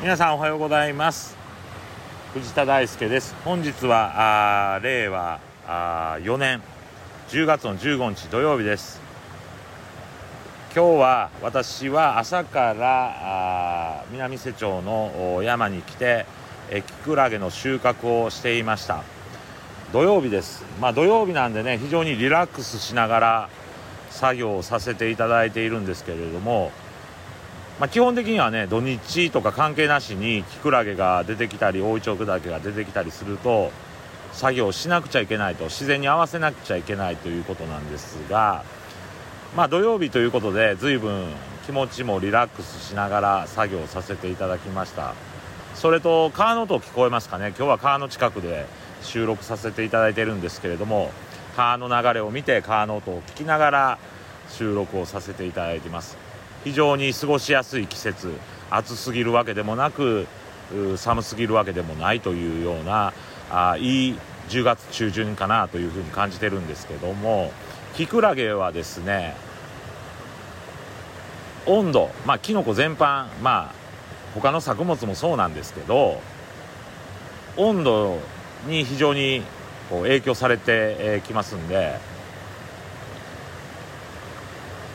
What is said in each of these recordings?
皆さんおはようございます。藤田大輔です。本日はあ令和あ4年10月の15日土曜日です。今日は私は朝からあ南瀬町の山に来てえキクラゲの収穫をしていました。土曜日です。まあ土曜日なんでね非常にリラックスしながら作業をさせていただいているんですけれどもまあ、基本的にはね土日とか関係なしにキクラゲが出てきたり大イチョウクラゲが出てきたりすると作業しなくちゃいけないと自然に合わせなくちゃいけないということなんですがまあ土曜日ということで随分気持ちもリラックスしながら作業させていただきました。それと川の音聞こえますかね？今日は川の近くで収録させていただいてるんですけれども川の流れを見て川の音を聞きながら収録をさせていただいてます。非常に過ごしやすい季節。暑すぎるわけでもなく寒すぎるわけでもないというようなあいい10月中旬かなというふうに感じてるんですけどもキクラゲはですね温度まあキノコ全般まあ他の作物もそうなんですけど温度に非常にこう影響されてきますんで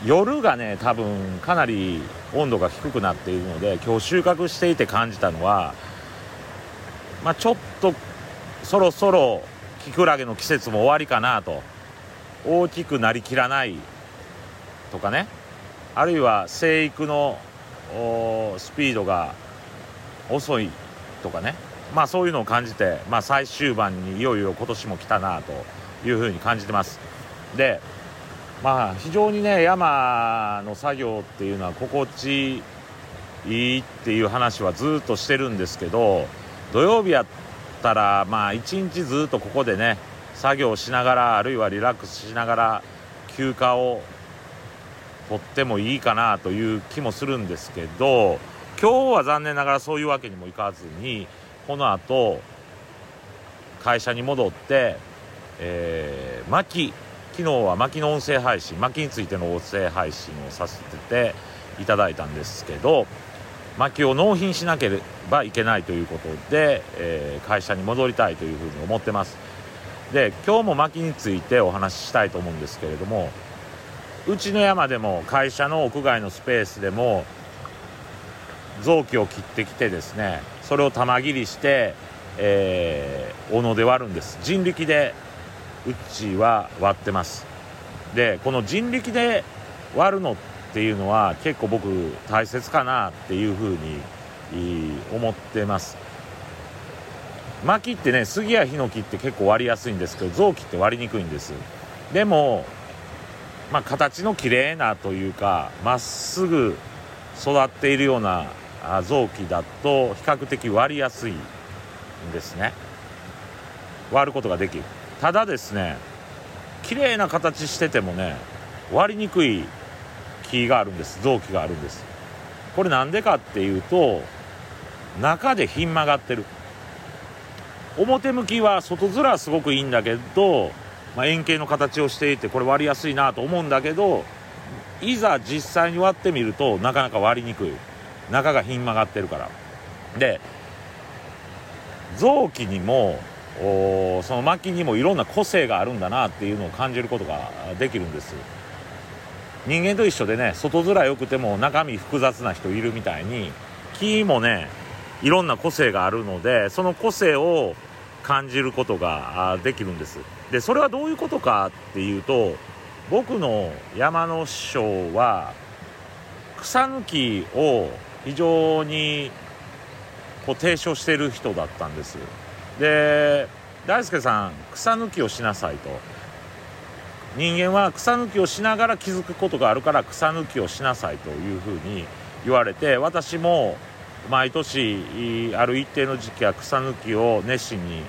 夜がね多分かなり温度が低くなっているので今日収穫していて感じたのは、まあ、ちょっとそろそろキクラゲの季節も終わりかなと。大きくなりきらないとかね。あるいは生育のスピードが遅いとかね。まあそういうのを感じて、まあ、最終盤にいよいよ今年も来たなというふうに感じてます。でまあ非常にね山の作業っていうのは心地いいっていう話はずっとしてるんですけど土曜日やったらまあ一日ずっとここでね作業しながらあるいはリラックスしながら休暇を取ってもいいかなという気もするんですけど今日は残念ながらそういうわけにもいかずにこのあと会社に戻って、えー、薪昨日は薪の音声配信薪についての音声配信をさせていただいたんですけど薪を納品しなければいけないということで、えー、会社に戻りたいというふうに思ってます。で今日も薪についてお話ししたいと思うんですけれどもうちの山でも会社の屋外のスペースでも臓器を切ってきてですねそれを玉切りして、えー、斧で割るんです。人力でうちは割ってます。でこの人力で割るのっていうのは結構僕大切かなっていうふうに思ってます。薪ってね杉やヒノキって結構割りやすいんですけど臓器って割りにくいんです。でもまあ形の綺麗なというかまっすぐ育っているような臓器だと比較的割りやすいんですね。割ることができる。ただですね綺麗な形しててもね割りにくい木があるんです。臓器があるんです。これなんでかっていうと中でひん曲がってる。表向きは外面はすごくいいんだけど、まあ、円形の形をしていてこれ割りやすいなと思うんだけどいざ実際に割ってみるとなかなか割りにくい。中がひん曲がってるから。で臓器にもその薪にもいろんな個性があるんだなっていうのを感じることができるんです。人間と一緒でね外面良くても中身複雑な人いるみたいに木もねいろんな個性があるのでその個性を感じることができるんです。でそれはどういうことかっていうと僕の山の師匠は草抜きを非常にこう提唱してる人だったんです。で大輔さん草抜きをしなさいと。人間は草抜きをしながら気づくことがあるから草抜きをしなさいというふうに言われて私も毎年ある一定の時期は草抜きを熱心に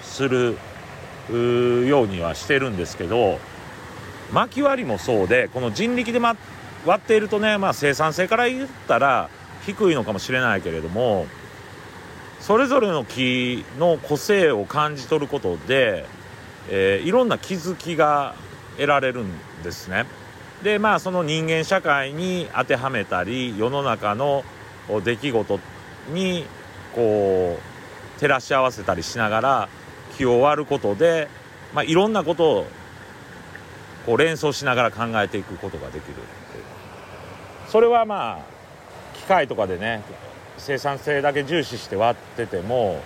するようにはしてるんですけど薪割りもそうでこの人力で、割っているとね、まあ、生産性から言ったら低いのかもしれないけれどもそれぞれの木の個性を感じ取ることで、えー、いろんな気づきが得られるんですね。でまあその人間社会に当てはめたり世の中の出来事にこう照らし合わせたりしながら気を割ることで、まあ、いろんなことをこう連想しながら考えていくことができるそれはまあ機械とかでね生産性だけ重視して割ってても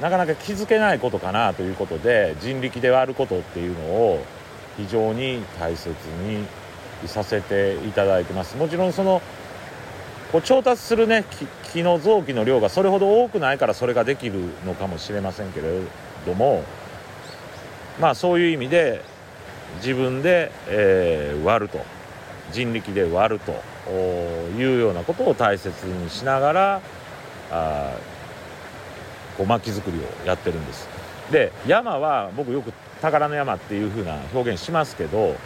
なかなか気づけないことかなということで人力で割ることっていうのを非常に大切にさせていただいてます。もちろんそのこう調達するね木の臓器の量がそれほど多くないからそれができるのかもしれませんけれどもまあそういう意味で自分で、えー、割ると人力で割るというようなことを大切にしながらこう薪作りをやってるんです。で山は僕よく宝の山っていう風な表現しますけど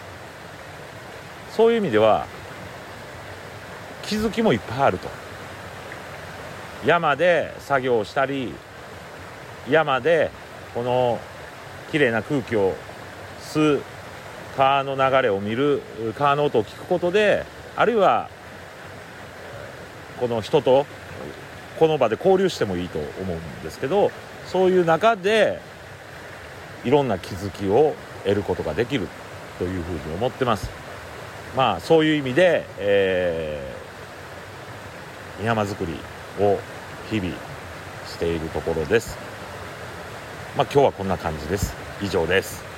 そういう意味では気づきもいっぱいあると。山で作業をしたり山でこの綺麗な空気を吸う川の流れを見る川の音を聞くことであるいはこの人とこの場で交流してもいいと思うんですけどそういう中でいろんな気づきを得ることができるというふうに思ってます。まあそういう意味で、えー、山づくりを日々しているところです。まあ今日はこんな感じです。以上です。